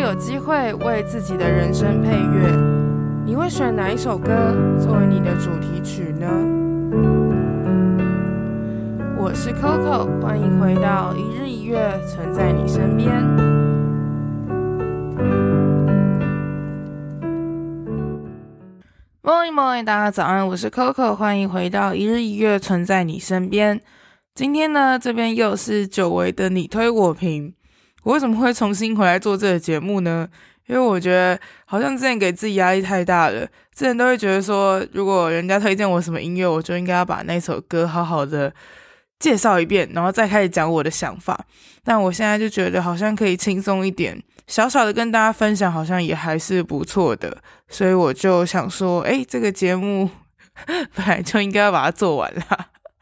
有机会为自己的人生配乐，你会选哪一首歌作为你的主题曲呢？我是 Coco，欢迎回到一日一月，存在你身边。Morning Morning，大家早安，我是 Coco，欢迎回到一日一月，存在你身边。今天呢，这边又是久违的你推我评。我为什么会重新回来做这个节目呢？因为我觉得好像之前给自己压力太大了，之前都会觉得说，如果人家推荐我什么音乐，我就应该要把那首歌好好的介绍一遍，然后再开始讲我的想法。但我现在就觉得好像可以轻松一点，小小的跟大家分享，好像也还是不错的。所以我就想说，诶，这个节目 本来就应该要把它做完了。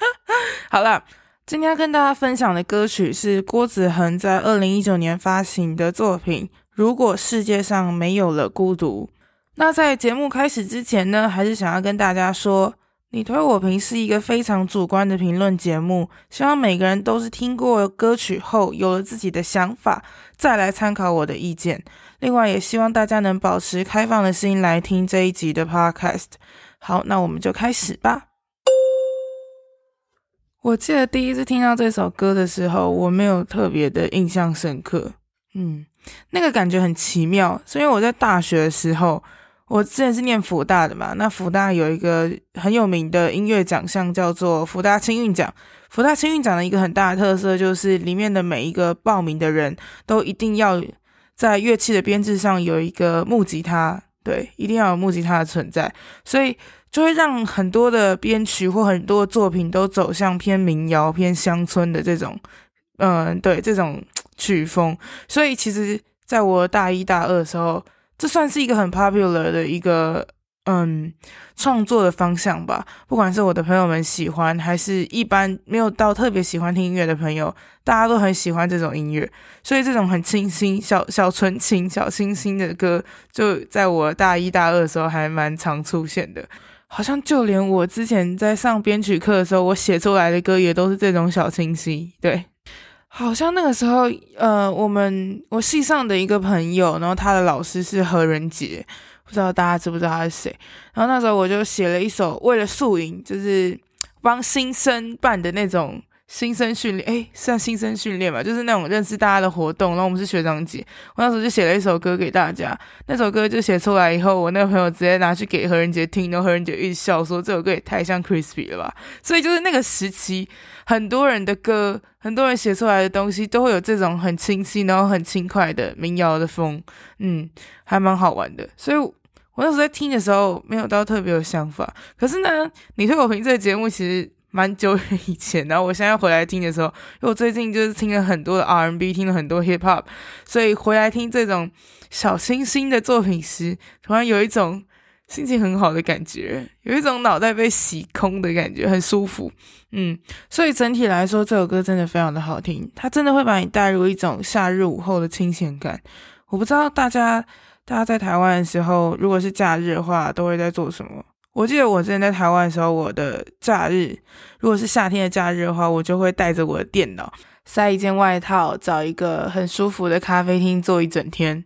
好啦。今天要跟大家分享的歌曲是郭子恒在二零一九年发行的作品《如果世界上没有了孤独》。那在节目开始之前呢，还是想要跟大家说，你推我评是一个非常主观的评论节目，希望每个人都是听过歌曲后有了自己的想法，再来参考我的意见。另外，也希望大家能保持开放的心来听这一集的 Podcast。好，那我们就开始吧。我记得第一次听到这首歌的时候，我没有特别的印象深刻。嗯，那个感觉很奇妙，是因为我在大学的时候，我之前是念福大的嘛，那福大有一个很有名的音乐奖项，叫做福大青韵奖。福大青韵奖的一个很大的特色，就是里面的每一个报名的人都一定要在乐器的编制上有一个木吉他，对，一定要有木吉他的存在，所以。就会让很多的编曲或很多作品都走向偏民谣、偏乡村的这种，嗯，对，这种曲风。所以其实，在我大一大二的时候，这算是一个很 popular 的一个，嗯，创作的方向吧。不管是我的朋友们喜欢，还是一般没有到特别喜欢听音乐的朋友，大家都很喜欢这种音乐。所以这种很清新、小小纯情、小清新的歌，就在我大一大二的时候还蛮常出现的。好像就连我之前在上编曲课的时候，我写出来的歌也都是这种小清新。对，好像那个时候，呃，我们我系上的一个朋友，然后他的老师是何仁杰，不知道大家知不知道他是谁。然后那时候我就写了一首，为了宿营，就是帮新生办的那种。新生训练，诶，算新生训练吧，就是那种认识大家的活动。然后我们是学长姐，我那时候就写了一首歌给大家。那首歌就写出来以后，我那个朋友直接拿去给何仁杰听，然后何仁杰一直笑说这首歌也太像 Crispy 了吧。所以就是那个时期，很多人的歌，很多人写出来的东西，都会有这种很清晰，然后很轻快的民谣的风，嗯，还蛮好玩的。所以我那时候在听的时候，没有到特别有想法。可是呢，你推我评这个节目，其实。蛮久远以前，然后我现在回来听的时候，因为我最近就是听了很多的 R&B，听了很多 Hip Hop，所以回来听这种小清新的作品时，突然有一种心情很好的感觉，有一种脑袋被洗空的感觉，很舒服。嗯，所以整体来说，这首歌真的非常的好听，它真的会把你带入一种夏日午后的清闲感。我不知道大家，大家在台湾的时候，如果是假日的话，都会在做什么？我记得我之前在台湾的时候，我的假日，如果是夏天的假日的话，我就会带着我的电脑，塞一件外套，找一个很舒服的咖啡厅坐一整天。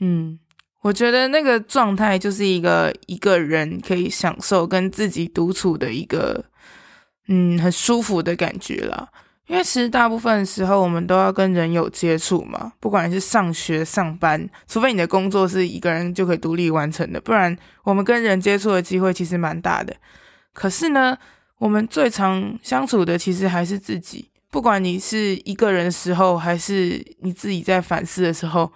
嗯，我觉得那个状态就是一个一个人可以享受跟自己独处的一个，嗯，很舒服的感觉了。因为其实大部分的时候，我们都要跟人有接触嘛，不管是上学、上班，除非你的工作是一个人就可以独立完成的，不然我们跟人接触的机会其实蛮大的。可是呢，我们最常相处的其实还是自己，不管你是一个人的时候，还是你自己在反思的时候，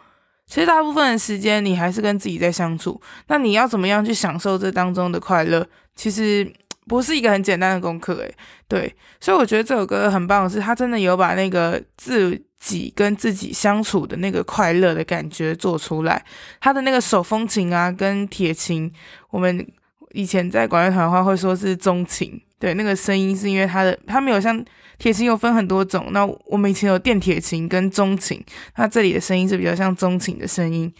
其实大部分的时间你还是跟自己在相处。那你要怎么样去享受这当中的快乐？其实。不是一个很简单的功课，诶，对，所以我觉得这首歌很棒的是，他真的有把那个自己跟自己相处的那个快乐的感觉做出来。他的那个手风琴啊，跟铁琴，我们以前在管乐团的话会说是中琴，对，那个声音是因为他的，他没有像铁琴有分很多种，那我们以前有电铁琴跟中琴，那这里的声音是比较像中琴的声音，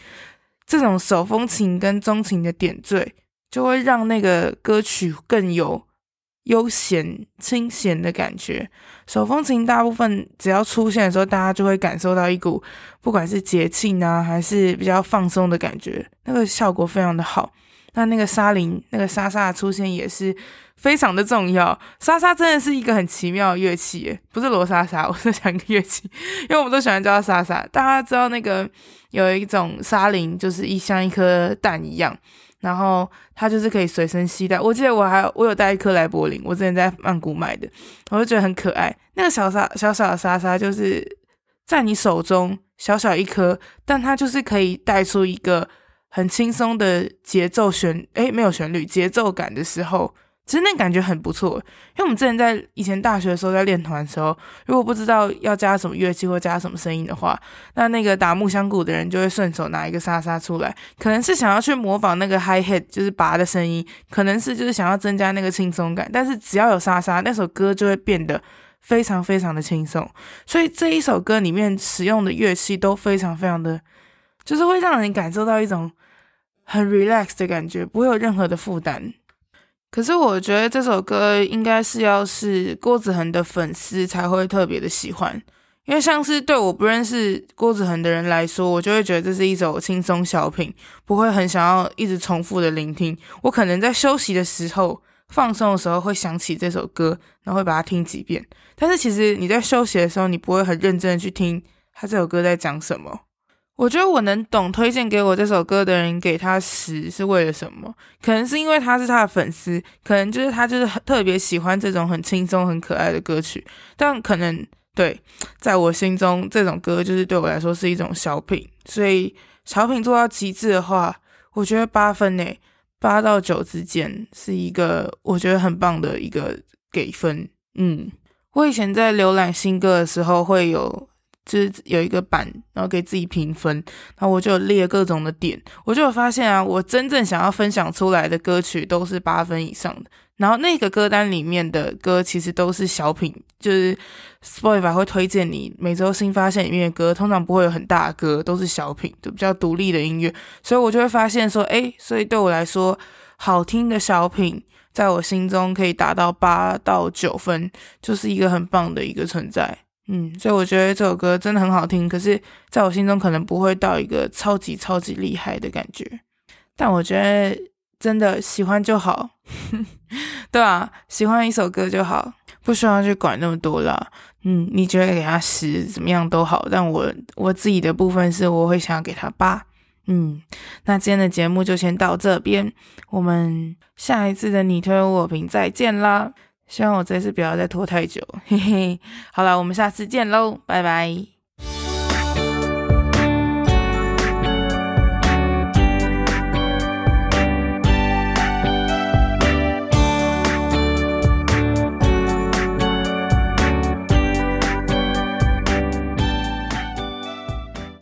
这种手风琴跟中琴的点缀。就会让那个歌曲更有悠闲、清闲的感觉。手风琴大部分只要出现的时候，大家就会感受到一股不管是节庆啊，还是比较放松的感觉，那个效果非常的好。那那个沙铃，那个沙沙的出现也是非常的重要。沙沙真的是一个很奇妙的乐器，不是罗莎莎，我是讲一个乐器，因为我们都喜欢叫它沙沙。大家知道那个有一种沙铃，就是一像一颗蛋一样。然后它就是可以随身携带。我记得我还我有带一颗来柏林，我之前在曼谷买的，我就觉得很可爱。那个小沙小小的沙沙，就是在你手中小小一颗，但它就是可以带出一个很轻松的节奏旋，诶，没有旋律，节奏感的时候。其实那感觉很不错，因为我们之前在以前大学的时候在练团的时候，如果不知道要加什么乐器或加什么声音的话，那那个打木箱鼓的人就会顺手拿一个沙沙出来，可能是想要去模仿那个 hi hat 就是拔的声音，可能是就是想要增加那个轻松感，但是只要有沙沙，那首歌就会变得非常非常的轻松。所以这一首歌里面使用的乐器都非常非常的，就是会让人感受到一种很 relax 的感觉，不会有任何的负担。可是我觉得这首歌应该是要是郭子恒的粉丝才会特别的喜欢，因为像是对我不认识郭子恒的人来说，我就会觉得这是一首轻松小品，不会很想要一直重复的聆听。我可能在休息的时候、放松的时候会想起这首歌，然后会把它听几遍。但是其实你在休息的时候，你不会很认真的去听他这首歌在讲什么。我觉得我能懂推荐给我这首歌的人给他十是为了什么？可能是因为他是他的粉丝，可能就是他就是特别喜欢这种很轻松、很可爱的歌曲。但可能对，在我心中，这种歌就是对我来说是一种小品。所以小品做到极致的话，我觉得八分诶，八到九之间是一个我觉得很棒的一个给分。嗯，我以前在浏览新歌的时候会有。就是有一个版，然后给自己评分，然后我就列各种的点，我就有发现啊，我真正想要分享出来的歌曲都是八分以上的，然后那个歌单里面的歌其实都是小品，就是 Spotify 会推荐你每周新发现里面的歌，通常不会有很大的歌，都是小品，就比较独立的音乐，所以我就会发现说，诶，所以对我来说，好听的小品在我心中可以达到八到九分，就是一个很棒的一个存在。嗯，所以我觉得这首歌真的很好听，可是在我心中可能不会到一个超级超级厉害的感觉，但我觉得真的喜欢就好，对啊，喜欢一首歌就好，不需要去管那么多啦。嗯，你觉得给他十怎么样都好，但我我自己的部分是我会想要给他八。嗯，那今天的节目就先到这边，我们下一次的你推我评再见啦。希望我这次不要再拖太久，嘿嘿。好了，我们下次见喽，拜拜。